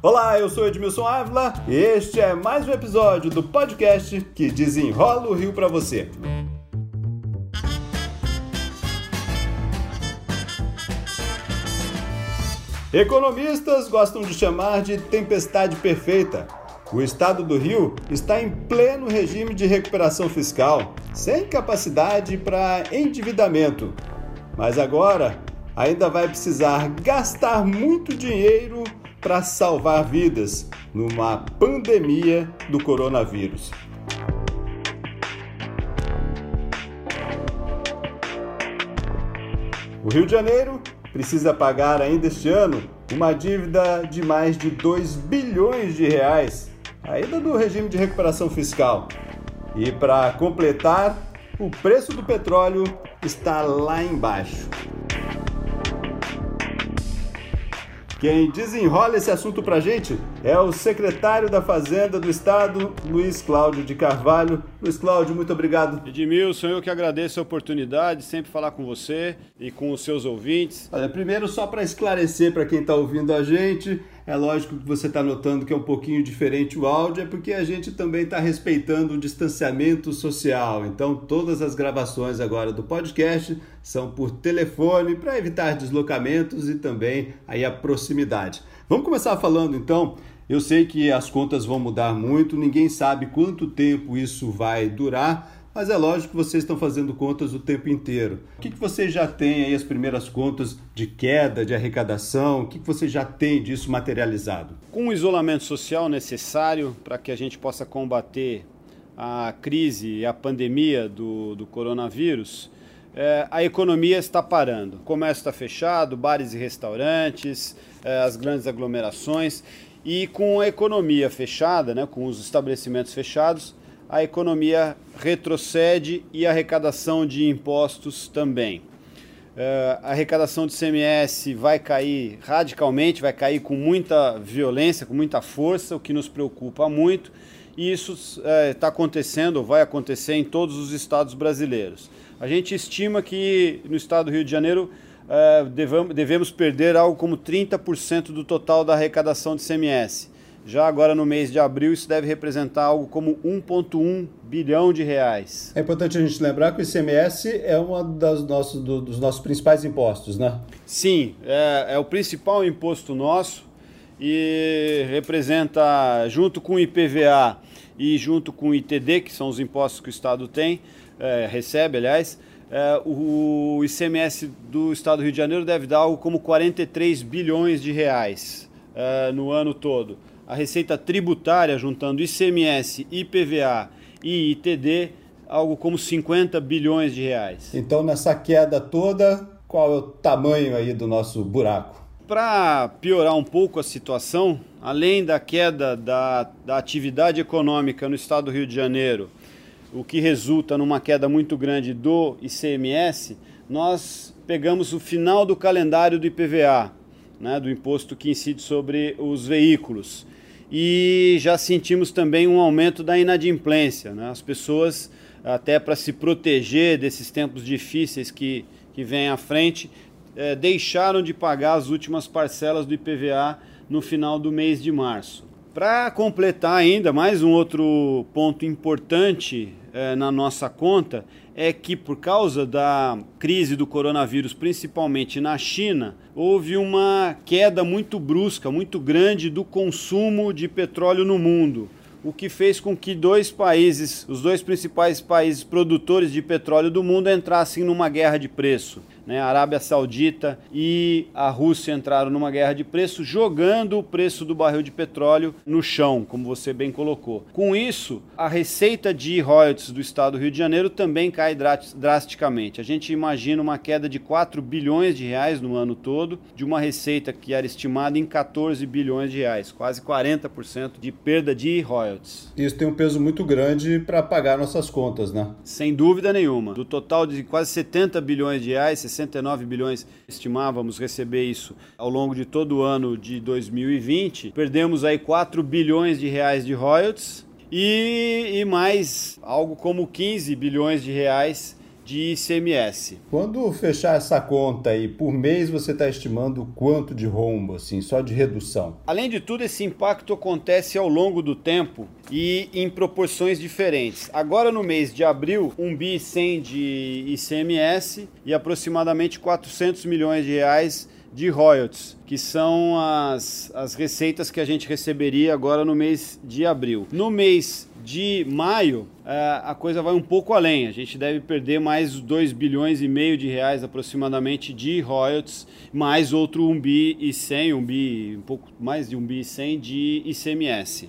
Olá, eu sou Edmilson Ávila e este é mais um episódio do podcast que desenrola o Rio para você. Economistas gostam de chamar de tempestade perfeita. O estado do Rio está em pleno regime de recuperação fiscal, sem capacidade para endividamento. Mas agora ainda vai precisar gastar muito dinheiro para salvar vidas numa pandemia do coronavírus. O Rio de Janeiro precisa pagar ainda este ano uma dívida de mais de 2 bilhões de reais, ainda do regime de recuperação fiscal. E para completar, o preço do petróleo está lá embaixo. Quem desenrola esse assunto para a gente é o secretário da Fazenda do Estado, Luiz Cláudio de Carvalho. Luiz Cláudio, muito obrigado. Edmilson, eu que agradeço a oportunidade de sempre falar com você e com os seus ouvintes. Olha, primeiro, só para esclarecer para quem está ouvindo a gente, é lógico que você está notando que é um pouquinho diferente o áudio, é porque a gente também está respeitando o distanciamento social. Então, todas as gravações agora do podcast são por telefone para evitar deslocamentos e também aí a proximidade. Vamos começar falando então. Eu sei que as contas vão mudar muito, ninguém sabe quanto tempo isso vai durar mas é lógico que vocês estão fazendo contas o tempo inteiro. O que, que você já tem aí as primeiras contas de queda, de arrecadação? O que, que você já tem disso materializado? Com o isolamento social necessário para que a gente possa combater a crise e a pandemia do, do coronavírus, é, a economia está parando. O comércio está fechado, bares e restaurantes, é, as grandes aglomerações. E com a economia fechada, né, com os estabelecimentos fechados, a economia retrocede e a arrecadação de impostos também. Uh, a arrecadação de CMS vai cair radicalmente, vai cair com muita violência, com muita força, o que nos preocupa muito, e isso está uh, acontecendo, ou vai acontecer em todos os estados brasileiros. A gente estima que no estado do Rio de Janeiro uh, devamos, devemos perder algo como 30% do total da arrecadação de CMS. Já agora no mês de abril, isso deve representar algo como 1,1 bilhão de reais. É importante a gente lembrar que o ICMS é um nossos, do, dos nossos principais impostos, né? Sim, é, é o principal imposto nosso e representa, junto com o IPVA e junto com o ITD, que são os impostos que o Estado tem, é, recebe, aliás, é, o ICMS do Estado do Rio de Janeiro deve dar algo como 43 bilhões de reais é, no ano todo a receita tributária, juntando ICMS, IPVA e ITD, algo como 50 bilhões de reais. Então, nessa queda toda, qual é o tamanho aí do nosso buraco? Para piorar um pouco a situação, além da queda da, da atividade econômica no estado do Rio de Janeiro, o que resulta numa queda muito grande do ICMS, nós pegamos o final do calendário do IPVA, né, do imposto que incide sobre os veículos e já sentimos também um aumento da inadimplência. Né? As pessoas, até para se proteger desses tempos difíceis que, que vêm à frente, é, deixaram de pagar as últimas parcelas do IPVA no final do mês de março. Para completar ainda, mais um outro ponto importante é, na nossa conta é que, por causa da crise do coronavírus, principalmente na China, houve uma queda muito brusca, muito grande do consumo de petróleo no mundo o que fez com que dois países, os dois principais países produtores de petróleo do mundo, entrassem numa guerra de preço. Né? A Arábia Saudita e a Rússia entraram numa guerra de preço, jogando o preço do barril de petróleo no chão, como você bem colocou. Com isso, a receita de royalties do estado do Rio de Janeiro também cai drasticamente. A gente imagina uma queda de 4 bilhões de reais no ano todo, de uma receita que era estimada em 14 bilhões de reais, quase 40% de perda de royalties. Isso tem um peso muito grande para pagar nossas contas, né? Sem dúvida nenhuma. Do total de quase 70 bilhões de reais, 69 bilhões estimávamos receber isso ao longo de todo o ano de 2020. Perdemos aí 4 bilhões de reais de royalties e, e mais algo como 15 bilhões de reais de ICMS. Quando fechar essa conta aí, por mês você está estimando quanto de rombo, assim, só de redução? Além de tudo, esse impacto acontece ao longo do tempo e em proporções diferentes. Agora no mês de abril, 1 bi 100 de ICMS e aproximadamente 400 milhões de reais de royalties, que são as, as receitas que a gente receberia agora no mês de abril. No mês de maio, é, a coisa vai um pouco além. A gente deve perder mais 2 bilhões e meio de reais aproximadamente de royalties, mais outro 1 bi e 100, 1 bi, um pouco mais de 1 bi e 100 de ICMS.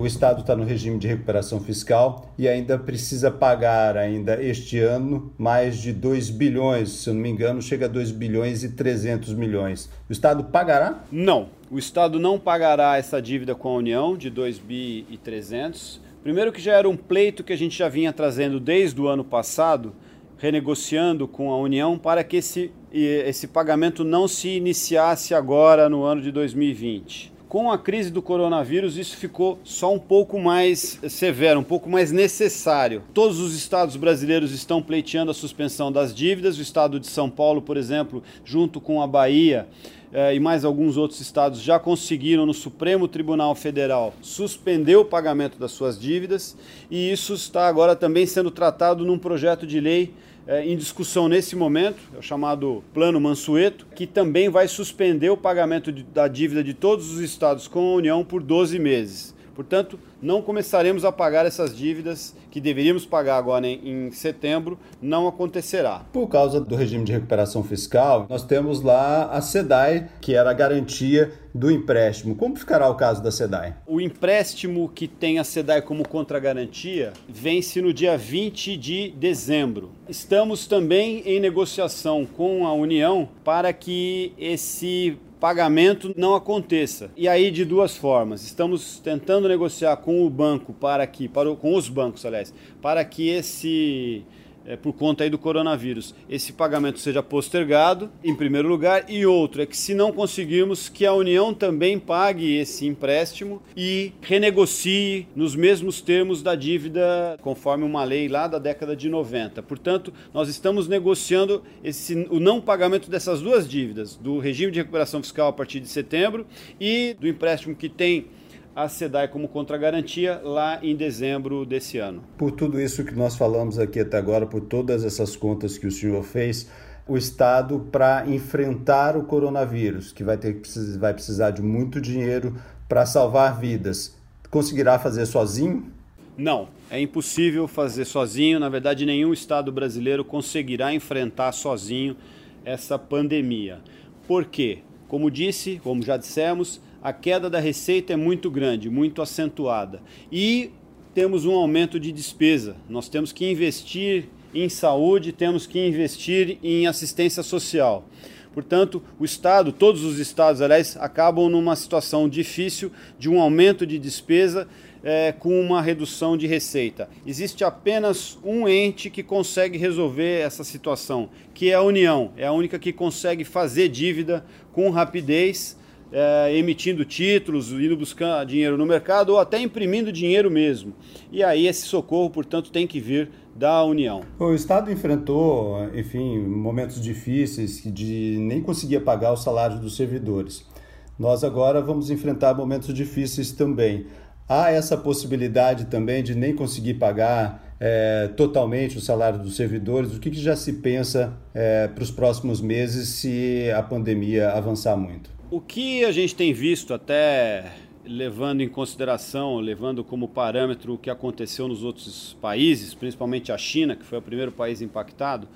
O Estado está no regime de recuperação fiscal e ainda precisa pagar ainda este ano mais de 2 bilhões, se eu não me engano, chega a 2 bilhões e 300 milhões. O Estado pagará? Não, o Estado não pagará essa dívida com a União de 2 bi e 300. Primeiro que já era um pleito que a gente já vinha trazendo desde o ano passado, renegociando com a União para que esse, esse pagamento não se iniciasse agora no ano de 2020 com a crise do coronavírus, isso ficou só um pouco mais severo, um pouco mais necessário. Todos os estados brasileiros estão pleiteando a suspensão das dívidas. O estado de São Paulo, por exemplo, junto com a Bahia, eh, e mais alguns outros estados já conseguiram no Supremo Tribunal Federal suspender o pagamento das suas dívidas e isso está agora também sendo tratado num projeto de lei é, em discussão nesse momento, é o chamado Plano Mansueto, que também vai suspender o pagamento de, da dívida de todos os estados com a União por 12 meses. Portanto, não começaremos a pagar essas dívidas que deveríamos pagar agora em, em, setembro, não acontecerá. Por causa do regime de recuperação fiscal, nós temos lá a SEDAI, que era a garantia do empréstimo. Como ficará o caso da SEDAI? O empréstimo que tem a SEDAI como contragarantia vence no dia 20 de dezembro. Estamos também em negociação com a União para que esse pagamento não aconteça. E aí de duas formas. Estamos tentando negociar com o banco para que, para o, com os bancos, aliás, para que esse é, por conta aí do coronavírus, esse pagamento seja postergado, em primeiro lugar, e outro é que se não conseguirmos que a União também pague esse empréstimo e renegocie nos mesmos termos da dívida, conforme uma lei lá da década de 90. Portanto, nós estamos negociando esse, o não pagamento dessas duas dívidas, do regime de recuperação fiscal a partir de setembro e do empréstimo que tem a SEDAI como contragarantia lá em dezembro desse ano. Por tudo isso que nós falamos aqui até agora, por todas essas contas que o senhor fez, o Estado para enfrentar o coronavírus, que vai, ter, vai precisar de muito dinheiro para salvar vidas, conseguirá fazer sozinho? Não, é impossível fazer sozinho. Na verdade, nenhum Estado brasileiro conseguirá enfrentar sozinho essa pandemia. Por quê? Como disse, como já dissemos, a queda da receita é muito grande, muito acentuada. E temos um aumento de despesa. Nós temos que investir em saúde, temos que investir em assistência social. Portanto, o Estado, todos os estados, aliás, acabam numa situação difícil de um aumento de despesa é, com uma redução de receita. Existe apenas um ente que consegue resolver essa situação, que é a União. É a única que consegue fazer dívida com rapidez é, emitindo títulos, indo buscar dinheiro no mercado ou até imprimindo dinheiro mesmo. E aí esse socorro, portanto, tem que vir da União. O Estado enfrentou, enfim, momentos difíceis de nem conseguia pagar o salário dos servidores. Nós agora vamos enfrentar momentos difíceis também. Há essa possibilidade também de nem conseguir pagar é, totalmente o salário dos servidores? O que, que já se pensa é, para os próximos meses se a pandemia avançar muito? O que a gente tem visto até levando em consideração, levando como parâmetro o que aconteceu nos outros países, principalmente a China, que foi o primeiro país impactado,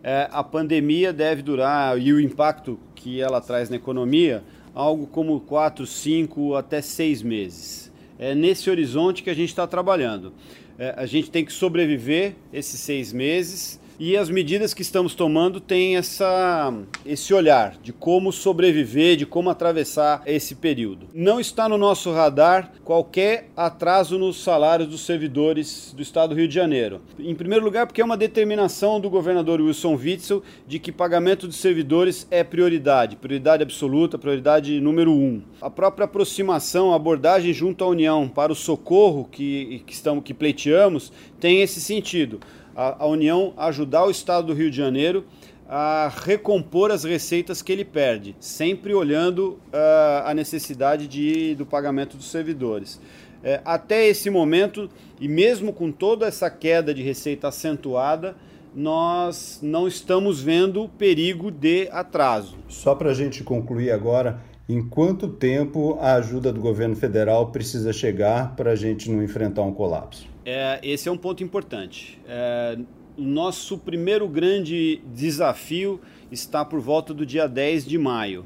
é, a pandemia deve durar e o impacto que ela traz na economia algo como 4, 5 até 6 meses. É nesse horizonte que a gente está trabalhando. É, a gente tem que sobreviver esses seis meses E as medidas que estamos tomando têm essa, esse olhar de como sobreviver, de como atravessar esse período. Não está no nosso radar qualquer atraso nos salários dos servidores do Estado do Rio de Janeiro. Em primeiro lugar, porque é uma determinação do governador Wilson Witzel de que pagamento de servidores é prioridade, prioridade absoluta, prioridade número um. A própria aproximação, a abordagem junto à União para o socorro que, que, estamos, que pleiteamos tem esse sentido a, a União ajudar o Estado do Rio de Janeiro a recompor as receitas que ele perde, sempre olhando uh, a necessidade de, do pagamento dos servidores. É, até esse momento, e mesmo com toda essa queda de receita acentuada, nós não estamos vendo perigo de atraso. Só para a gente concluir agora, em quanto tempo a ajuda do governo federal precisa chegar para a gente não enfrentar um colapso? É, esse é um ponto importante. É, o nosso primeiro grande desafio está por volta do dia 10 de maio.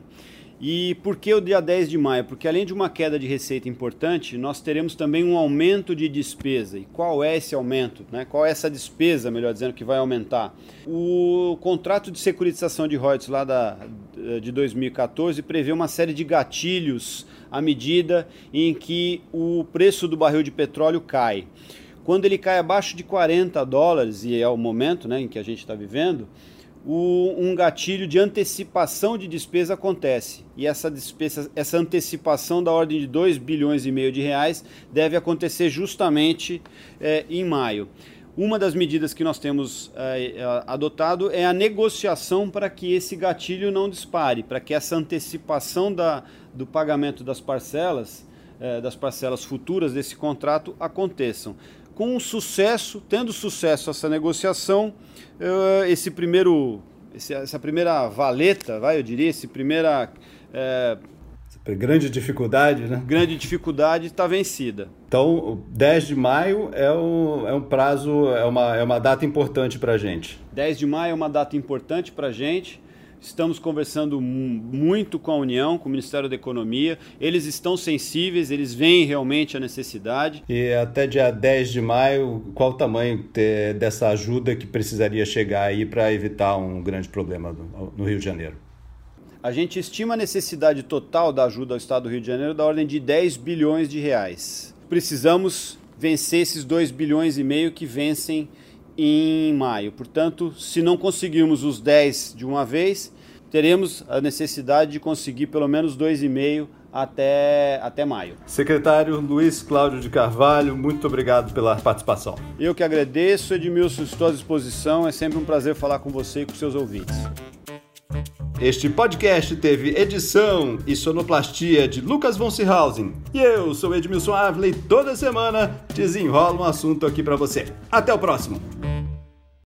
E por que o dia 10 de maio? Porque além de uma queda de receita importante, nós teremos também um aumento de despesa. E qual é esse aumento? Né? Qual é essa despesa, melhor dizendo, que vai aumentar? O contrato de securitização de royalties lá da, de 2014 prevê uma série de gatilhos à medida em que o preço do barril de petróleo cai. Quando ele cai abaixo de 40 dólares, e é o momento né, em que a gente está vivendo, o, um gatilho de antecipação de despesa acontece. E essa, despesa, essa antecipação da ordem de 2 bilhões e meio de reais deve acontecer justamente é, em maio. Uma das medidas que nós temos é, adotado é a negociação para que esse gatilho não dispare, para que essa antecipação da, do pagamento das parcelas, é, das parcelas futuras desse contrato aconteçam com sucesso, tendo sucesso essa negociação, eh, esse primeiro, essa primeira valeta, vai, eu diria, esse primeira é, grande dificuldade, né? Grande dificuldade está vencida. Então, 10 de maio é um, é um prazo, é uma, é uma data importante para a gente. 10 de maio é uma data importante para a gente. Estamos conversando muito com a União, com o Ministério da Economia. Eles estão sensíveis, eles veem realmente a necessidade. E até dia 10 de maio, qual o tamanho dessa ajuda que precisaria chegar aí para evitar um grande problema no Rio de Janeiro? A gente estima a necessidade total da ajuda ao Estado do Rio de Janeiro da ordem de 10 bilhões de reais. Precisamos vencer esses 2 bilhões e meio que vencem em maio. Portanto, se não conseguirmos os 10 de uma vez, teremos a necessidade de conseguir pelo menos 2,5 até, até maio. Secretário Luiz Cláudio de Carvalho, muito obrigado pela participação. Eu que agradeço, Edmilson, estou à disposição. É sempre um prazer falar com você e com seus ouvintes. Este podcast teve edição e sonoplastia de Lucas von Seehausen. E eu sou Edmilson Avley, toda semana desenrola um assunto aqui para você. Até o próximo!